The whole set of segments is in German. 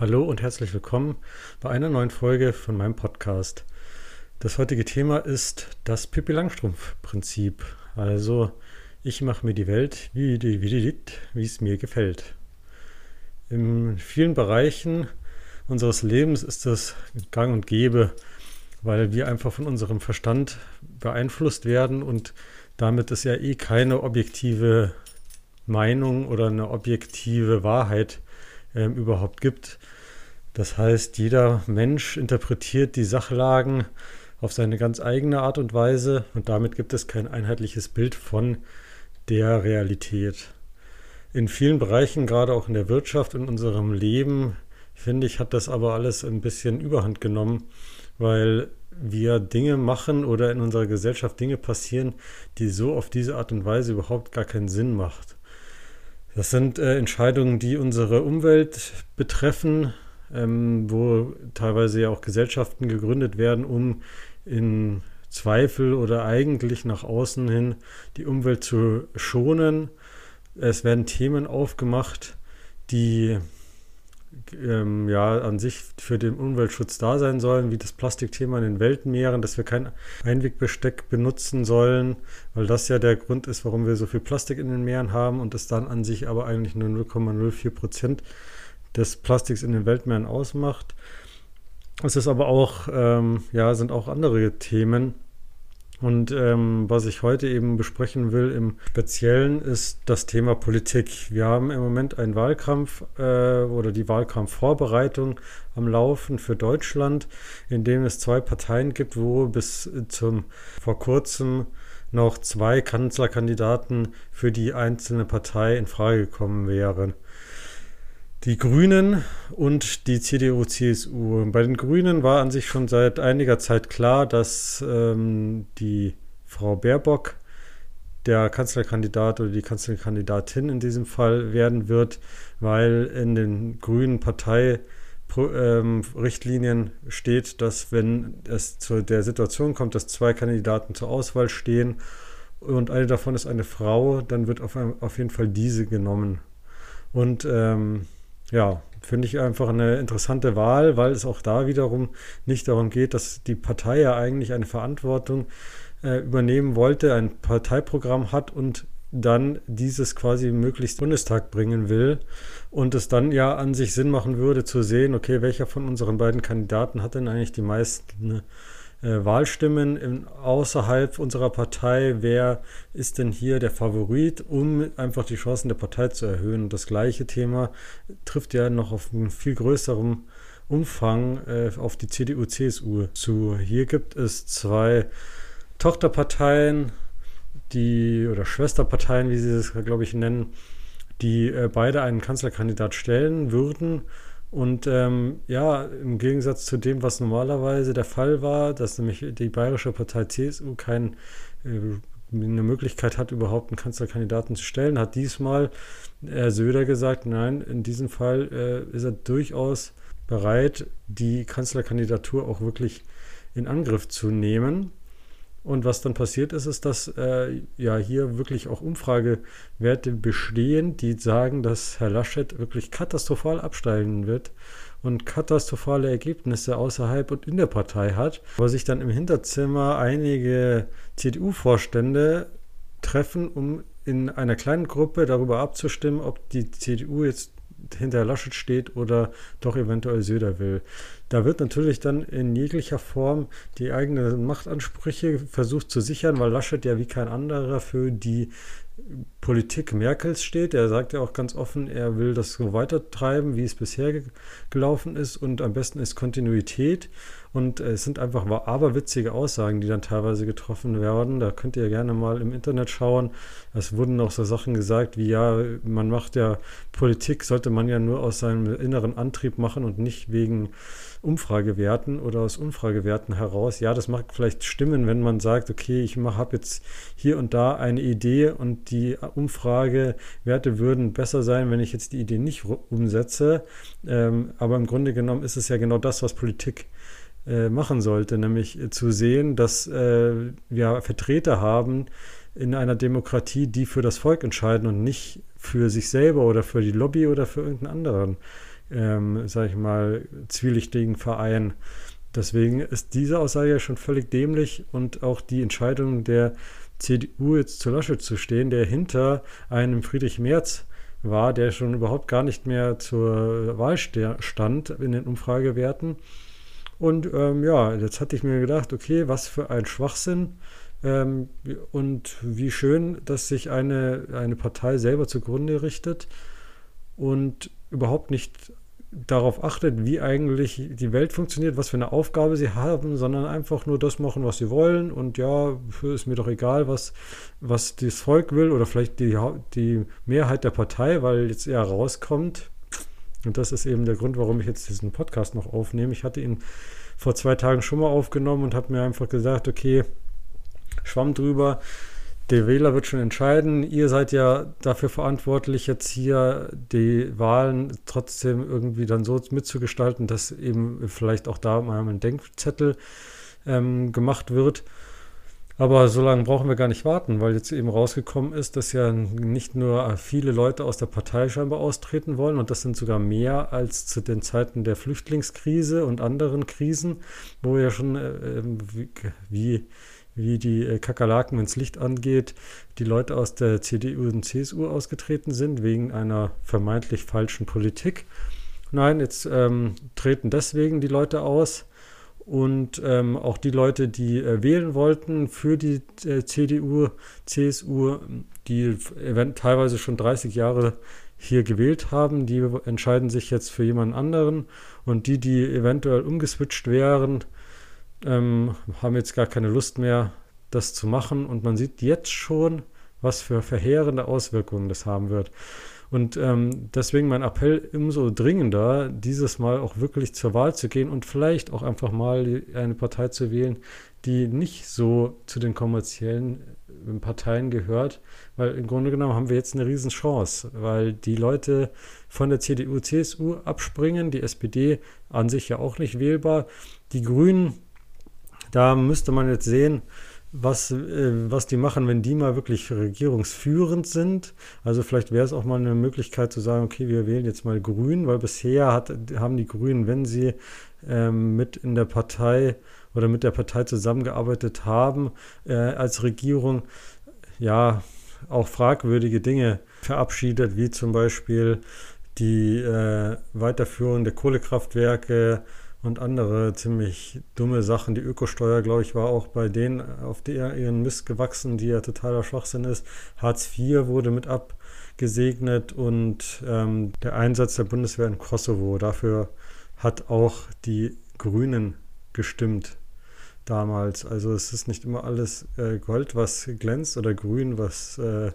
Hallo und herzlich willkommen bei einer neuen Folge von meinem Podcast. Das heutige Thema ist das Pippi Langstrumpf-Prinzip. Also, ich mache mir die Welt, wie, die, wie, die, wie es mir gefällt. In vielen Bereichen unseres Lebens ist das gang und gäbe, weil wir einfach von unserem Verstand beeinflusst werden und damit es ja eh keine objektive Meinung oder eine objektive Wahrheit äh, überhaupt gibt. Das heißt, jeder Mensch interpretiert die Sachlagen auf seine ganz eigene Art und Weise und damit gibt es kein einheitliches Bild von der Realität. In vielen Bereichen, gerade auch in der Wirtschaft, in unserem Leben, finde ich, hat das aber alles ein bisschen überhand genommen, weil wir Dinge machen oder in unserer Gesellschaft Dinge passieren, die so auf diese Art und Weise überhaupt gar keinen Sinn macht. Das sind äh, Entscheidungen, die unsere Umwelt betreffen, ähm, wo teilweise ja auch Gesellschaften gegründet werden, um in Zweifel oder eigentlich nach außen hin die Umwelt zu schonen. Es werden Themen aufgemacht, die ähm, ja an sich für den Umweltschutz da sein sollen, wie das Plastikthema in den Weltmeeren, dass wir kein Einwegbesteck benutzen sollen, weil das ja der Grund ist, warum wir so viel Plastik in den Meeren haben und es dann an sich aber eigentlich nur 0,04 Prozent des Plastiks in den Weltmeeren ausmacht. Es ist aber auch, ähm, ja, sind auch andere Themen, und ähm, was ich heute eben besprechen will im Speziellen ist das Thema Politik. Wir haben im Moment einen Wahlkampf äh, oder die Wahlkampfvorbereitung am Laufen für Deutschland, in dem es zwei Parteien gibt, wo bis zum vor kurzem noch zwei Kanzlerkandidaten für die einzelne Partei in Frage gekommen wären die Grünen und die CDU-CSU. Bei den Grünen war an sich schon seit einiger Zeit klar, dass ähm, die Frau Baerbock der Kanzlerkandidat oder die Kanzlerkandidatin in diesem Fall werden wird, weil in den grünen Parteirichtlinien ähm, steht, dass wenn es zu der Situation kommt, dass zwei Kandidaten zur Auswahl stehen und eine davon ist eine Frau, dann wird auf, auf jeden Fall diese genommen. Und ähm, ja, finde ich einfach eine interessante Wahl, weil es auch da wiederum nicht darum geht, dass die Partei ja eigentlich eine Verantwortung äh, übernehmen wollte, ein Parteiprogramm hat und dann dieses quasi möglichst Bundestag bringen will und es dann ja an sich Sinn machen würde zu sehen, okay, welcher von unseren beiden Kandidaten hat denn eigentlich die meisten äh, Wahlstimmen in, außerhalb unserer Partei, wer ist denn hier der Favorit, um einfach die Chancen der Partei zu erhöhen. Und das gleiche Thema trifft ja noch auf einen viel größeren Umfang äh, auf die CDU, CSU zu. Hier gibt es zwei Tochterparteien, die oder Schwesterparteien, wie sie es, glaube ich, nennen, die äh, beide einen Kanzlerkandidat stellen würden und ähm, ja, im Gegensatz zu dem, was normalerweise der Fall war, dass nämlich die bayerische Partei CSU keine äh, eine Möglichkeit hat, überhaupt einen Kanzlerkandidaten zu stellen, hat diesmal Herr Söder gesagt, nein, in diesem Fall äh, ist er durchaus bereit, die Kanzlerkandidatur auch wirklich in Angriff zu nehmen. Und was dann passiert ist, ist, dass äh, ja hier wirklich auch Umfragewerte bestehen, die sagen, dass Herr Laschet wirklich katastrophal absteigen wird und katastrophale Ergebnisse außerhalb und in der Partei hat, wo sich dann im Hinterzimmer einige CDU-Vorstände treffen, um in einer kleinen Gruppe darüber abzustimmen, ob die CDU jetzt hinter Laschet steht oder doch eventuell Söder will. Da wird natürlich dann in jeglicher Form die eigenen Machtansprüche versucht zu sichern, weil Laschet ja wie kein anderer für die Politik Merkels steht. Er sagt ja auch ganz offen, er will das so weitertreiben, wie es bisher gelaufen ist und am besten ist Kontinuität. Und es sind einfach aberwitzige Aussagen, die dann teilweise getroffen werden. Da könnt ihr gerne mal im Internet schauen. Es wurden noch so Sachen gesagt wie, ja, man macht ja Politik, sollte man ja nur aus seinem inneren Antrieb machen und nicht wegen Umfragewerten oder aus Umfragewerten heraus. Ja, das mag vielleicht stimmen, wenn man sagt, okay, ich habe jetzt hier und da eine Idee und die Umfragewerte würden besser sein, wenn ich jetzt die Idee nicht umsetze. Ähm, aber im Grunde genommen ist es ja genau das, was Politik äh, machen sollte, nämlich zu sehen, dass äh, wir Vertreter haben in einer Demokratie, die für das Volk entscheiden und nicht für sich selber oder für die Lobby oder für irgendeinen anderen ähm, sage ich mal, zwielichtigen Verein. Deswegen ist diese Aussage ja schon völlig dämlich und auch die Entscheidung der CDU jetzt zu Laschet zu stehen, der hinter einem Friedrich Merz war, der schon überhaupt gar nicht mehr zur Wahl stand in den Umfragewerten. Und ähm, ja, jetzt hatte ich mir gedacht, okay, was für ein Schwachsinn. Ähm, und wie schön, dass sich eine, eine Partei selber zugrunde richtet und überhaupt nicht darauf achtet, wie eigentlich die Welt funktioniert, was für eine Aufgabe sie haben, sondern einfach nur das machen, was sie wollen. Und ja, ist mir doch egal, was, was das Volk will oder vielleicht die, die Mehrheit der Partei, weil jetzt eher rauskommt. Und das ist eben der Grund, warum ich jetzt diesen Podcast noch aufnehme. Ich hatte ihn vor zwei Tagen schon mal aufgenommen und habe mir einfach gesagt, okay, Schwamm drüber der Wähler wird schon entscheiden. Ihr seid ja dafür verantwortlich, jetzt hier die Wahlen trotzdem irgendwie dann so mitzugestalten, dass eben vielleicht auch da mal ein Denkzettel ähm, gemacht wird. Aber so lange brauchen wir gar nicht warten, weil jetzt eben rausgekommen ist, dass ja nicht nur viele Leute aus der Partei scheinbar austreten wollen, und das sind sogar mehr als zu den Zeiten der Flüchtlingskrise und anderen Krisen, wo ja schon äh, ähm, wie, wie wie die äh, Kakerlaken, wenn es Licht angeht, die Leute aus der CDU und CSU ausgetreten sind, wegen einer vermeintlich falschen Politik. Nein, jetzt ähm, treten deswegen die Leute aus und ähm, auch die Leute, die äh, wählen wollten für die äh, CDU, CSU, die teilweise schon 30 Jahre hier gewählt haben, die entscheiden sich jetzt für jemanden anderen und die, die eventuell umgeswitcht wären, ähm, haben jetzt gar keine Lust mehr, das zu machen. Und man sieht jetzt schon, was für verheerende Auswirkungen das haben wird. Und ähm, deswegen mein Appell umso dringender, dieses Mal auch wirklich zur Wahl zu gehen und vielleicht auch einfach mal eine Partei zu wählen, die nicht so zu den kommerziellen äh, Parteien gehört, weil im Grunde genommen haben wir jetzt eine Riesenchance, weil die Leute von der CDU, CSU abspringen, die SPD an sich ja auch nicht wählbar, die Grünen da müsste man jetzt sehen, was, äh, was die machen, wenn die mal wirklich regierungsführend sind. Also vielleicht wäre es auch mal eine Möglichkeit zu sagen, okay, wir wählen jetzt mal Grün, weil bisher hat, haben die Grünen, wenn sie ähm, mit in der Partei oder mit der Partei zusammengearbeitet haben, äh, als Regierung, ja, auch fragwürdige Dinge verabschiedet, wie zum Beispiel die äh, Weiterführung der Kohlekraftwerke, und andere ziemlich dumme Sachen. Die Ökosteuer, glaube ich, war auch bei denen auf der ihren Mist gewachsen, die ja totaler Schwachsinn ist. Hartz IV wurde mit abgesegnet und ähm, der Einsatz der Bundeswehr in Kosovo, dafür hat auch die Grünen gestimmt damals. Also es ist nicht immer alles äh, Gold, was glänzt oder grün, was äh,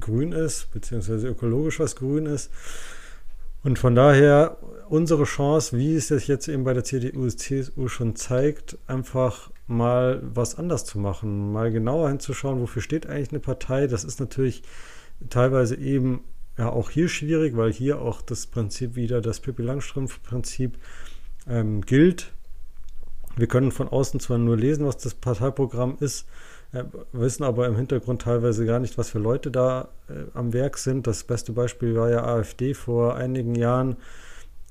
grün ist, beziehungsweise ökologisch, was grün ist. Und von daher unsere Chance, wie es sich jetzt eben bei der CDU, CSU schon zeigt, einfach mal was anders zu machen, mal genauer hinzuschauen, wofür steht eigentlich eine Partei. Das ist natürlich teilweise eben ja auch hier schwierig, weil hier auch das Prinzip wieder, das Pippi Langstrumpf-Prinzip ähm, gilt. Wir können von außen zwar nur lesen, was das Parteiprogramm ist, wissen aber im Hintergrund teilweise gar nicht, was für Leute da äh, am Werk sind. Das beste Beispiel war ja AfD vor einigen Jahren,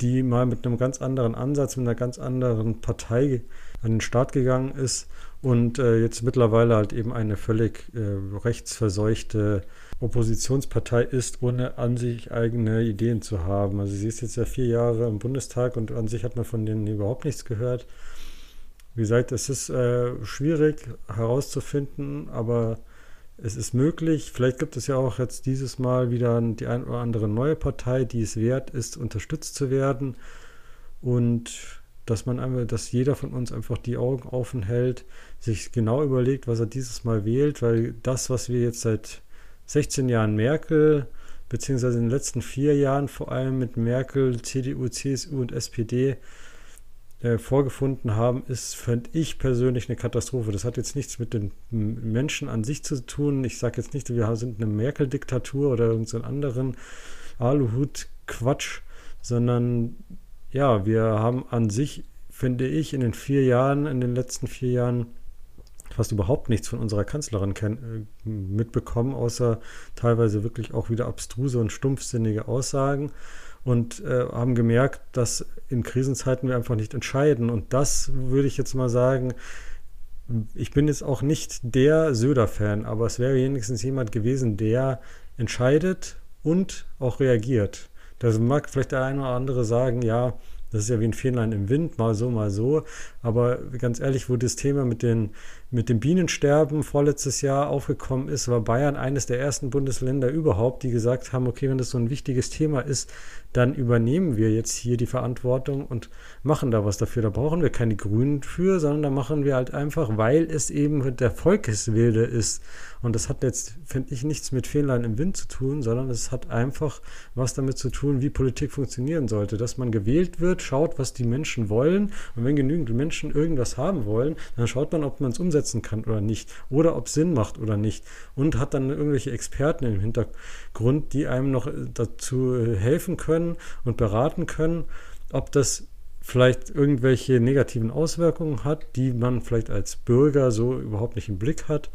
die mal mit einem ganz anderen Ansatz, mit einer ganz anderen Partei an den Start gegangen ist und äh, jetzt mittlerweile halt eben eine völlig äh, rechtsverseuchte Oppositionspartei ist, ohne an sich eigene Ideen zu haben. Also sie ist jetzt ja vier Jahre im Bundestag und an sich hat man von denen überhaupt nichts gehört. Wie gesagt, es ist äh, schwierig herauszufinden, aber es ist möglich. Vielleicht gibt es ja auch jetzt dieses Mal wieder die ein oder andere neue Partei, die es wert ist, unterstützt zu werden. Und dass man einfach, dass jeder von uns einfach die Augen offen hält, sich genau überlegt, was er dieses Mal wählt, weil das, was wir jetzt seit 16 Jahren Merkel, beziehungsweise in den letzten vier Jahren vor allem mit Merkel, CDU, CSU und SPD äh, vorgefunden haben, ist, finde ich persönlich eine Katastrophe. Das hat jetzt nichts mit den Menschen an sich zu tun. Ich sage jetzt nicht, wir sind eine Merkel-Diktatur oder irgendeinen anderen Aluhut-Quatsch, sondern ja, wir haben an sich, finde ich, in den vier Jahren, in den letzten vier Jahren fast überhaupt nichts von unserer Kanzlerin äh, mitbekommen, außer teilweise wirklich auch wieder abstruse und stumpfsinnige Aussagen. Und äh, haben gemerkt, dass in Krisenzeiten wir einfach nicht entscheiden. Und das würde ich jetzt mal sagen, ich bin jetzt auch nicht der Söder-Fan, aber es wäre wenigstens jemand gewesen, der entscheidet und auch reagiert. Das mag vielleicht der eine oder andere sagen, ja, das ist ja wie ein Fähnlein im Wind, mal so, mal so. Aber ganz ehrlich, wo das Thema mit, den, mit dem Bienensterben vorletztes Jahr aufgekommen ist, war Bayern eines der ersten Bundesländer überhaupt, die gesagt haben, okay, wenn das so ein wichtiges Thema ist, dann übernehmen wir jetzt hier die Verantwortung und machen da was dafür. Da brauchen wir keine Grünen für, sondern da machen wir halt einfach, weil es eben der Volkeswilde ist. Und das hat jetzt, finde ich, nichts mit Fähnlein im Wind zu tun, sondern es hat einfach was damit zu tun, wie Politik funktionieren sollte. Dass man gewählt wird, schaut, was die Menschen wollen. Und wenn genügend Menschen irgendwas haben wollen, dann schaut man, ob man es umsetzen kann oder nicht. Oder ob es Sinn macht oder nicht. Und hat dann irgendwelche Experten im Hintergrund, die einem noch dazu helfen können können und beraten können, ob das vielleicht irgendwelche negativen Auswirkungen hat, die man vielleicht als Bürger so überhaupt nicht im Blick hat.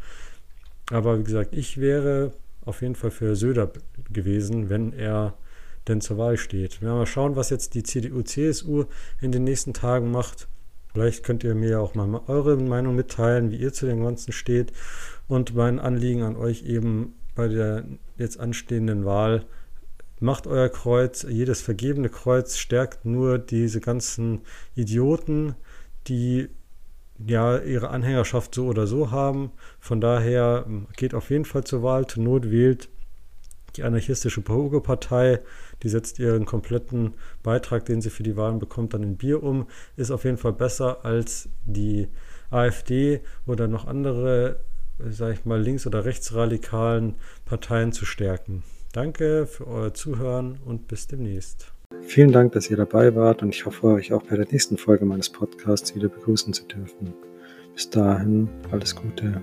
Aber wie gesagt, ich wäre auf jeden Fall für Söder gewesen, wenn er denn zur Wahl steht. Wir mal schauen, was jetzt die CDU, CSU in den nächsten Tagen macht. Vielleicht könnt ihr mir auch mal eure Meinung mitteilen, wie ihr zu dem Ganzen steht. Und mein Anliegen an euch eben bei der jetzt anstehenden Wahl macht euer Kreuz, jedes vergebene Kreuz stärkt nur diese ganzen Idioten, die ja ihre Anhängerschaft so oder so haben. Von daher ähm, geht auf jeden Fall zur Wahl. Zur Not wählt die anarchistische Pogo-Partei, die setzt ihren kompletten Beitrag, den sie für die Wahlen bekommt, dann in Bier um. Ist auf jeden Fall besser als die AfD oder noch andere, sag ich mal, links- oder rechtsradikalen Parteien zu stärken. Danke für euer Zuhören und bis demnächst. Vielen Dank, dass ihr dabei wart und ich hoffe, euch auch bei der nächsten Folge meines Podcasts wieder begrüßen zu dürfen. Bis dahin, alles Gute.